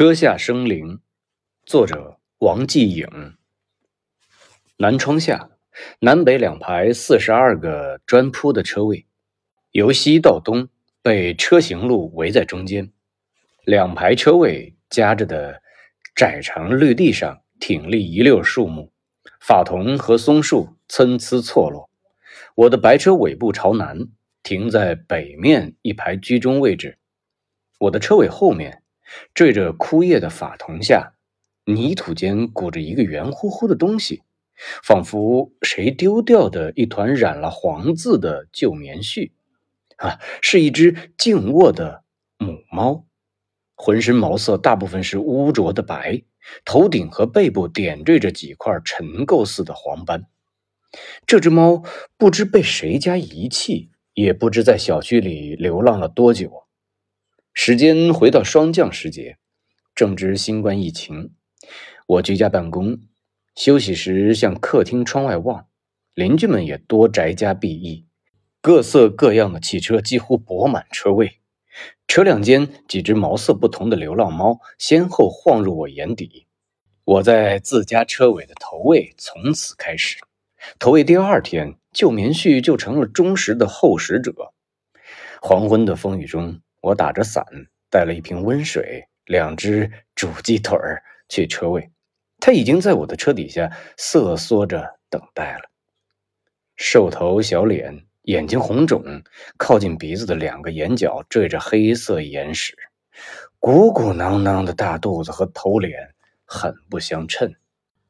车下生灵，作者王继颖。南窗下，南北两排四十二个砖铺的车位，由西到东被车行路围在中间。两排车位夹着的窄长绿地上挺立一溜树木，法桐和松树参差错落。我的白车尾部朝南，停在北面一排居中位置。我的车尾后面。缀着枯叶的法桐下，泥土间鼓着一个圆乎乎的东西，仿佛谁丢掉的一团染了黄渍的旧棉絮。啊，是一只静卧的母猫，浑身毛色大部分是污浊的白，头顶和背部点缀着几块尘垢似的黄斑。这只猫不知被谁家遗弃，也不知在小区里流浪了多久。时间回到霜降时节，正值新冠疫情，我居家办公，休息时向客厅窗外望，邻居们也多宅家避疫，各色各样的汽车几乎泊满车位，车辆间几只毛色不同的流浪猫先后晃入我眼底，我在自家车尾的头位从此开始，头位第二天，旧棉絮就成了忠实的候食者，黄昏的风雨中。我打着伞，带了一瓶温水，两只煮鸡腿儿去车位。他已经在我的车底下瑟缩着等待了。瘦头小脸，眼睛红肿，靠近鼻子的两个眼角缀着黑色眼屎，鼓鼓囊囊的大肚子和头脸很不相称，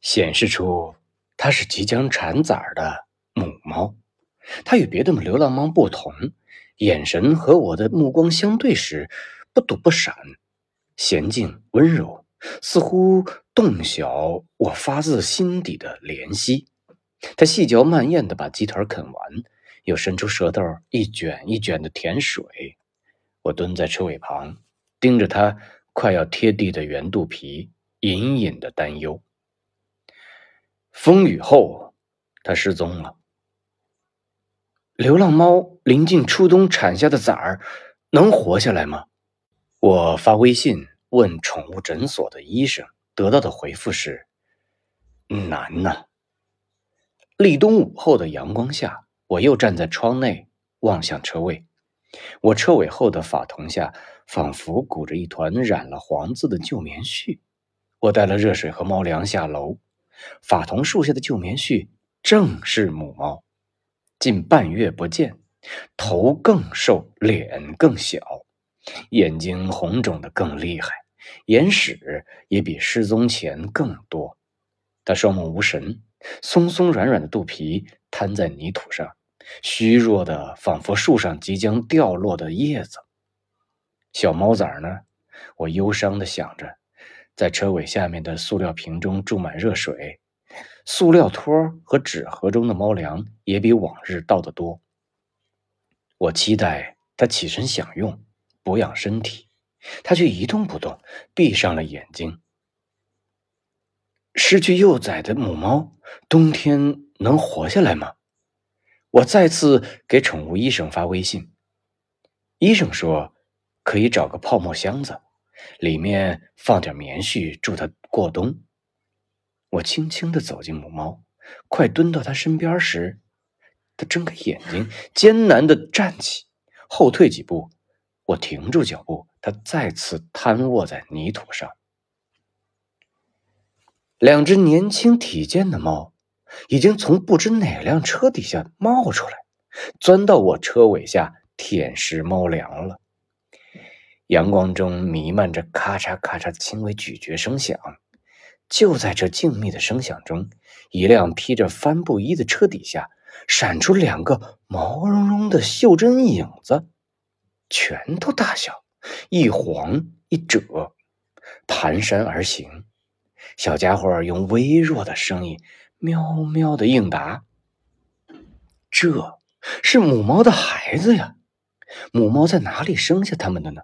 显示出它是即将产崽的母猫。它与别的流浪猫不同。眼神和我的目光相对时，不躲不闪，娴静温柔，似乎洞晓我发自心底的怜惜。他细嚼慢咽地把鸡腿啃完，又伸出舌头一卷一卷的舔水。我蹲在车尾旁，盯着他快要贴地的圆肚皮，隐隐的担忧。风雨后，他失踪了。流浪猫临近初冬产下的崽儿，能活下来吗？我发微信问宠物诊所的医生，得到的回复是：难呐。立冬午后的阳光下，我又站在窗内望向车位。我车尾后的法桐下，仿佛鼓着一团染了黄渍的旧棉絮。我带了热水和猫粮下楼。法桐树下的旧棉絮正是母猫。近半月不见，头更瘦，脸更小，眼睛红肿的更厉害，眼屎也比失踪前更多。他双目无神，松松软软的肚皮瘫在泥土上，虚弱的仿佛树上即将掉落的叶子。小猫崽呢？我忧伤的想着，在车尾下面的塑料瓶中注满热水。塑料托和纸盒中的猫粮也比往日倒得多。我期待它起身享用，补养身体，它却一动不动，闭上了眼睛。失去幼崽的母猫，冬天能活下来吗？我再次给宠物医生发微信，医生说可以找个泡沫箱子，里面放点棉絮，助它过冬。我轻轻地走进母猫，快蹲到它身边时，它睁开眼睛，艰难地站起，后退几步。我停住脚步，它再次瘫卧在泥土上。两只年轻体健的猫已经从不知哪辆车底下冒出来，钻到我车尾下舔食猫粮了。阳光中弥漫着咔嚓咔嚓的轻微咀嚼声响。就在这静谧的声响中，一辆披着帆布衣的车底下闪出两个毛茸茸的袖珍影子，拳头大小，一晃一折，蹒跚而行。小家伙用微弱的声音喵喵的应答：“这是母猫的孩子呀！母猫在哪里生下他们的呢？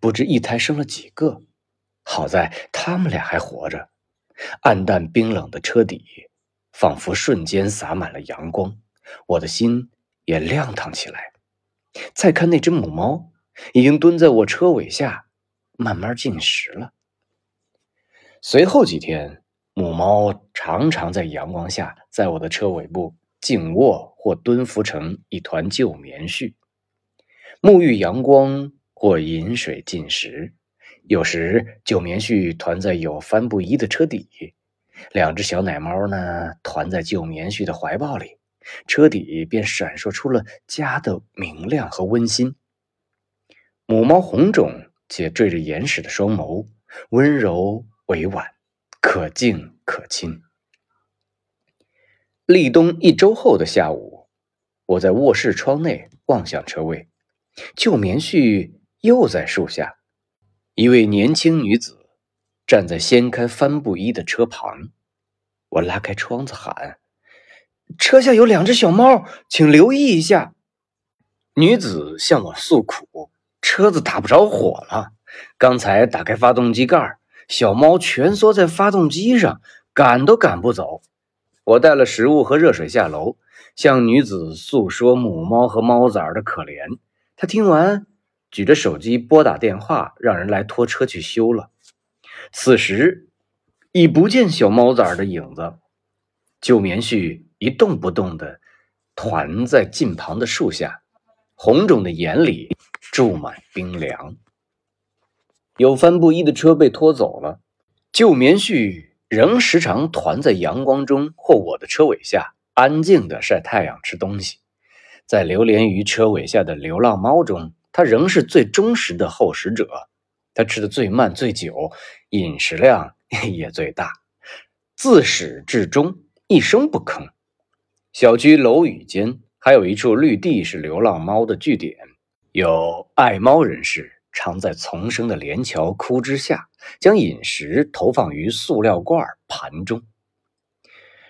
不知一胎生了几个。”好在他们俩还活着，暗淡冰冷的车底，仿佛瞬间洒满了阳光，我的心也亮堂起来。再看那只母猫，已经蹲在我车尾下，慢慢进食了。随后几天，母猫常常在阳光下，在我的车尾部静卧或蹲伏成一团旧棉絮，沐浴阳光或饮水进食。有时旧棉絮团在有帆布衣的车底，两只小奶猫呢团在旧棉絮的怀抱里，车底便闪烁出了家的明亮和温馨。母猫红肿且缀着眼屎的双眸，温柔。委婉，可敬可亲。立冬一周后的下午，我在卧室窗内望向车位，旧棉絮又在树下。一位年轻女子站在掀开帆布衣的车旁。我拉开窗子喊：“车下有两只小猫，请留意一下。”女子向我诉苦：“车子打不着火了，刚才打开发动机盖。”小猫蜷缩在发动机上，赶都赶不走。我带了食物和热水下楼，向女子诉说母猫和猫崽的可怜。她听完，举着手机拨打电话，让人来拖车去修了。此时已不见小猫崽的影子，旧棉絮一动不动地团在近旁的树下，红肿的眼里注满冰凉。有帆布衣的车被拖走了，旧棉絮仍时常团在阳光中或我的车尾下，安静的晒太阳、吃东西。在流连于车尾下的流浪猫中，它仍是最忠实的后食者。它吃的最慢、最久，饮食量也最大，自始至终一声不吭。小区楼宇间还有一处绿地，是流浪猫的据点，有爱猫人士。常在丛生的连桥枯枝下，将饮食投放于塑料罐盘中。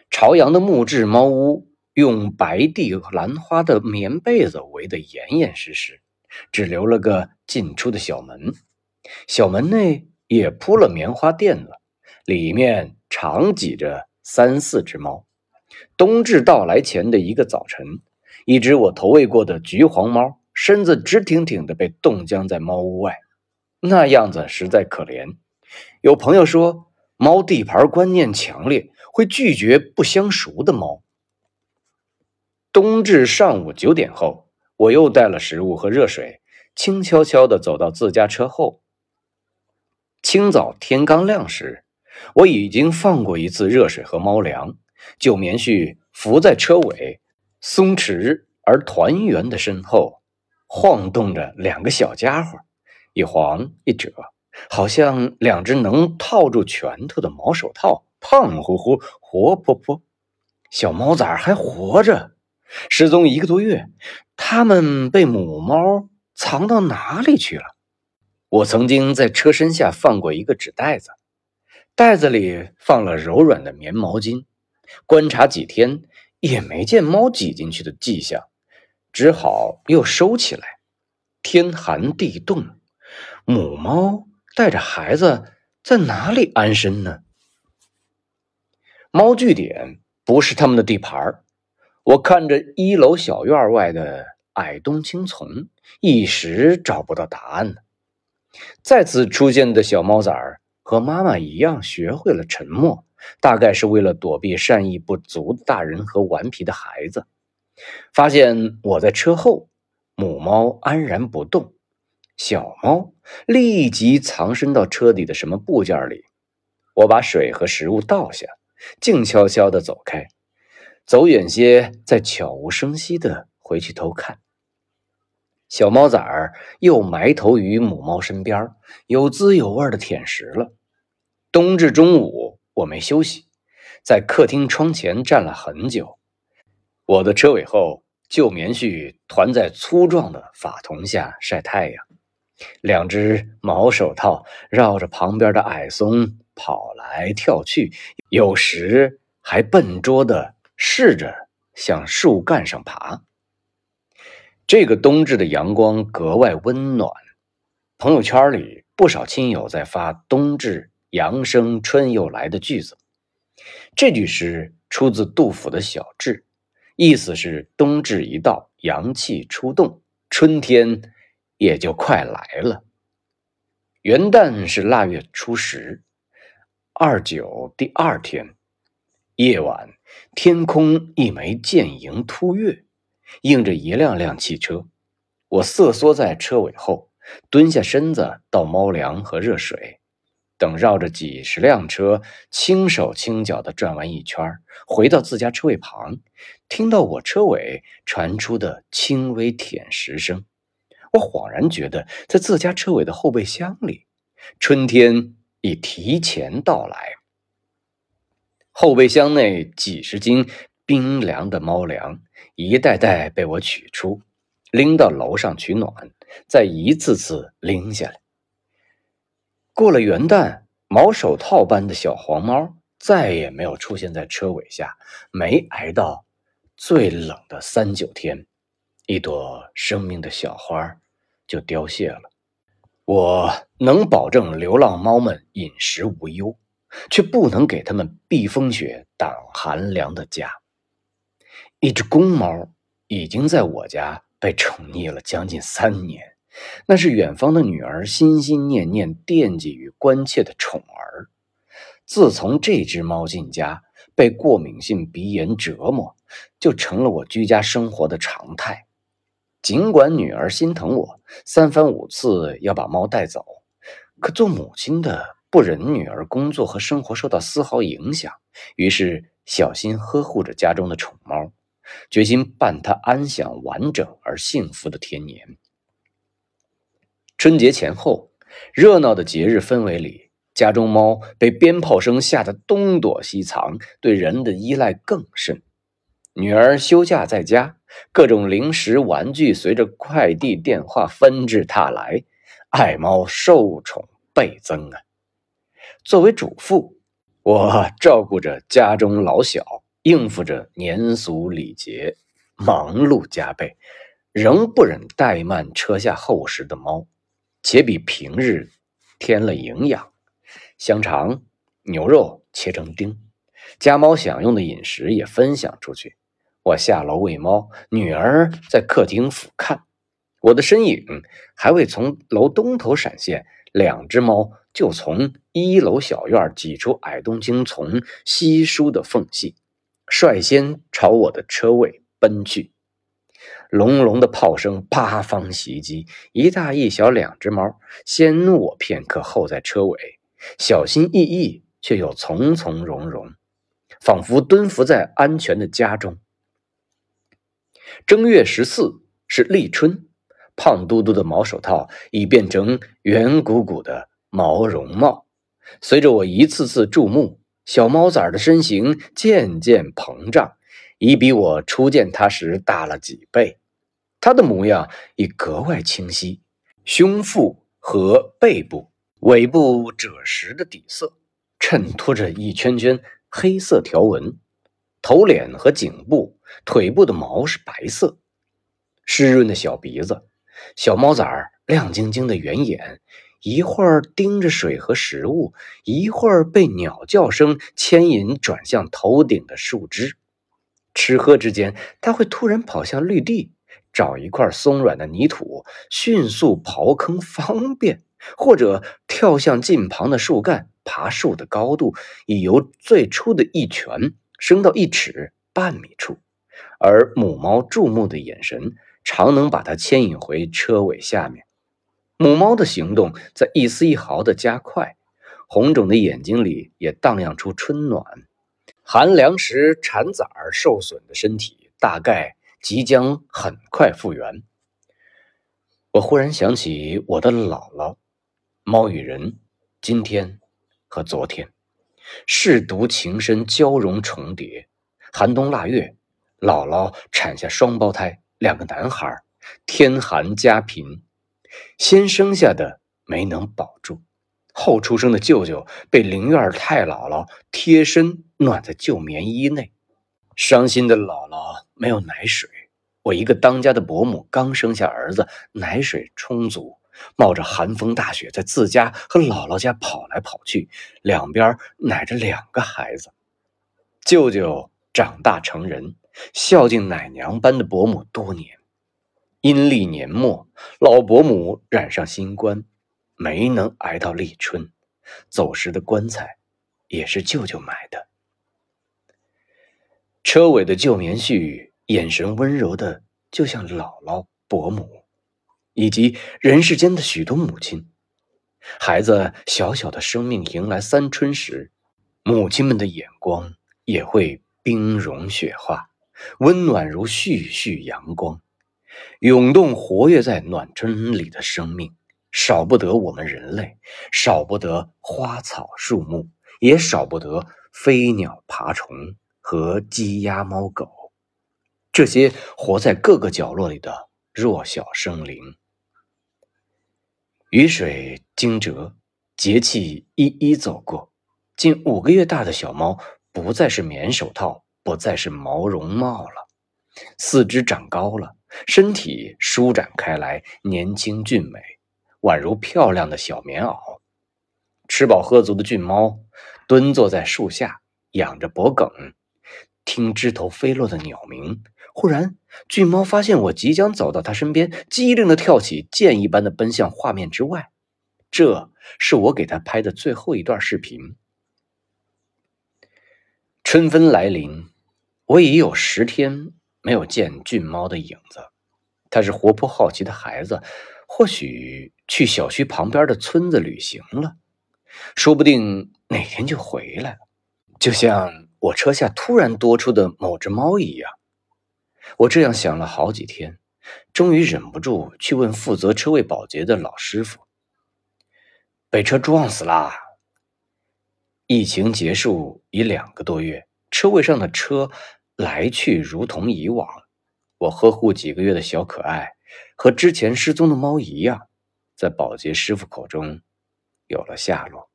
朝阳的木质猫屋用白地兰花的棉被子围得严严实实，只留了个进出的小门。小门内也铺了棉花垫子，里面常挤着三四只猫。冬至到来前的一个早晨，一只我投喂过的橘黄猫。身子直挺挺的被冻僵在猫屋外，那样子实在可怜。有朋友说，猫地盘观念强烈，会拒绝不相熟的猫。冬至上午九点后，我又带了食物和热水，轻悄悄地走到自家车后。清早天刚亮时，我已经放过一次热水和猫粮，旧棉絮伏在车尾，松弛而团圆的身后。晃动着两个小家伙，一黄一赭，好像两只能套住拳头的毛手套，胖乎乎，活泼泼。小猫崽还活着，失踪一个多月，它们被母猫藏到哪里去了？我曾经在车身下放过一个纸袋子，袋子里放了柔软的棉毛巾，观察几天也没见猫挤进去的迹象。只好又收起来。天寒地冻，母猫带着孩子在哪里安身呢？猫据点不是他们的地盘儿我看着一楼小院外的矮冬青丛，一时找不到答案呢。再次出现的小猫崽儿和妈妈一样，学会了沉默，大概是为了躲避善意不足的大人和顽皮的孩子。发现我在车后，母猫安然不动，小猫立即藏身到车底的什么部件里。我把水和食物倒下，静悄悄地走开，走远些，再悄无声息地回去偷看。小猫崽儿又埋头于母猫身边，有滋有味地舔食了。冬至中午，我没休息，在客厅窗前站了很久。我的车尾后，旧棉絮团在粗壮的法桐下晒太阳，两只毛手套绕着旁边的矮松跑来跳去，有时还笨拙的试着向树干上爬。这个冬至的阳光格外温暖，朋友圈里不少亲友在发“冬至阳生春又来”的句子。这句诗出自杜甫的小志。意思是冬至一到，阳气出动，春天也就快来了。元旦是腊月初十，二九第二天夜晚，天空一枚剑影突跃，映着一辆辆汽车。我瑟缩在车尾后，蹲下身子倒猫粮和热水。等绕着几十辆车，轻手轻脚地转完一圈，回到自家车位旁，听到我车尾传出的轻微舔食声，我恍然觉得，在自家车尾的后备箱里，春天已提前到来。后备箱内几十斤冰凉的猫粮，一袋袋被我取出，拎到楼上取暖，再一次次拎下来。过了元旦，毛手套般的小黄猫再也没有出现在车尾下。没挨到最冷的三九天，一朵生命的小花就凋谢了。我能保证流浪猫们饮食无忧，却不能给它们避风雪、挡寒凉的家。一只公猫已经在我家被宠溺了将近三年。那是远方的女儿心心念念惦记与关切的宠儿。自从这只猫进家，被过敏性鼻炎折磨，就成了我居家生活的常态。尽管女儿心疼我，三番五次要把猫带走，可做母亲的不忍女儿工作和生活受到丝毫影响，于是小心呵护着家中的宠猫，决心伴它安享完整而幸福的天年。春节前后，热闹的节日氛围里，家中猫被鞭炮声吓得东躲西藏，对人的依赖更甚。女儿休假在家，各种零食玩具随着快递电话纷至沓来，爱猫受宠倍增啊！作为主妇，我照顾着家中老小，应付着年俗礼节，忙碌加倍，仍不忍怠慢车下厚实的猫。且比平日添了营养，香肠、牛肉切成丁，家猫享用的饮食也分享出去。我下楼喂猫，女儿在客厅俯瞰，我的身影还未从楼东头闪现，两只猫就从一楼小院挤出矮冬青丛稀疏的缝隙，率先朝我的车位奔去。隆隆的炮声八方袭击，一大一小两只猫先我片刻，后在车尾，小心翼翼却又从从容容，仿佛蹲伏在安全的家中。正月十四是立春，胖嘟嘟的毛手套已变成圆鼓鼓的毛绒帽。随着我一次次注目，小猫崽的身形渐渐膨胀，已比我初见它时大了几倍。它的模样已格外清晰，胸腹和背部、尾部赭石的底色衬托着一圈圈黑色条纹，头脸和颈部、腿部的毛是白色，湿润的小鼻子，小猫崽儿亮晶晶的圆眼，一会儿盯着水和食物，一会儿被鸟叫声牵引转向头顶的树枝，吃喝之间，它会突然跑向绿地。找一块松软的泥土，迅速刨坑方便；或者跳向近旁的树干，爬树的高度已由最初的一拳升到一尺半米处，而母猫注目的眼神常能把它牵引回车尾下面。母猫的行动在一丝一毫的加快，红肿的眼睛里也荡漾出春暖。寒凉时产崽儿受损的身体，大概。即将很快复原。我忽然想起我的姥姥，猫与人，今天和昨天，舐犊情深交融重叠。寒冬腊月，姥姥产下双胞胎，两个男孩。天寒家贫，先生下的没能保住，后出生的舅舅被灵院太姥姥贴身暖在旧棉衣内。伤心的姥姥没有奶水。我一个当家的伯母刚生下儿子，奶水充足，冒着寒风大雪，在自家和姥姥家跑来跑去，两边奶着两个孩子。舅舅长大成人，孝敬奶娘般的伯母多年。阴历年末，老伯母染上新冠，没能挨到立春，走时的棺材也是舅舅买的。车尾的旧棉絮，眼神温柔的，就像姥姥、伯母，以及人世间的许多母亲。孩子小小的生命迎来三春时，母亲们的眼光也会冰融雪化，温暖如煦煦阳光，涌动活跃在暖春里的生命，少不得我们人类，少不得花草树木，也少不得飞鸟爬虫。和鸡鸭猫狗，这些活在各个角落里的弱小生灵。雨水惊蛰，节气一一走过，近五个月大的小猫不再是棉手套，不再是毛绒帽了，四肢长高了，身体舒展开来，年轻俊美，宛如漂亮的小棉袄。吃饱喝足的俊猫蹲坐在树下，仰着脖梗。听枝头飞落的鸟鸣，忽然，俊猫发现我即将走到它身边，机灵的跳起，箭一般的奔向画面之外。这是我给它拍的最后一段视频。春分来临，我已有十天没有见俊猫的影子。它是活泼好奇的孩子，或许去小区旁边的村子旅行了，说不定哪天就回来了。就像……我车下突然多出的某只猫一样，我这样想了好几天，终于忍不住去问负责车位保洁的老师傅：“被车撞死啦！”疫情结束已两个多月，车位上的车来去如同以往。我呵护几个月的小可爱，和之前失踪的猫一样，在保洁师傅口中有了下落，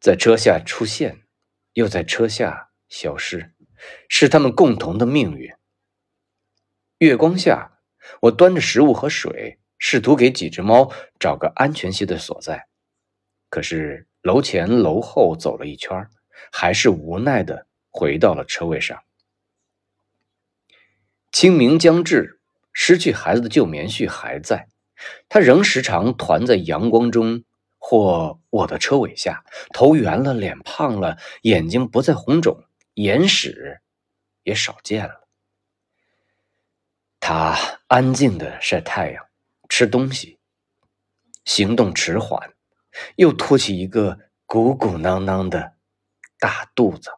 在车下出现。又在车下消失，是他们共同的命运。月光下，我端着食物和水，试图给几只猫找个安全些的所在。可是楼前楼后走了一圈，还是无奈的回到了车位上。清明将至，失去孩子的旧棉絮还在，他仍时常团在阳光中。或我的车尾下，头圆了，脸胖了，眼睛不再红肿，眼屎也少见了。他安静的晒太阳，吃东西，行动迟缓，又托起一个鼓鼓囊囊的大肚子。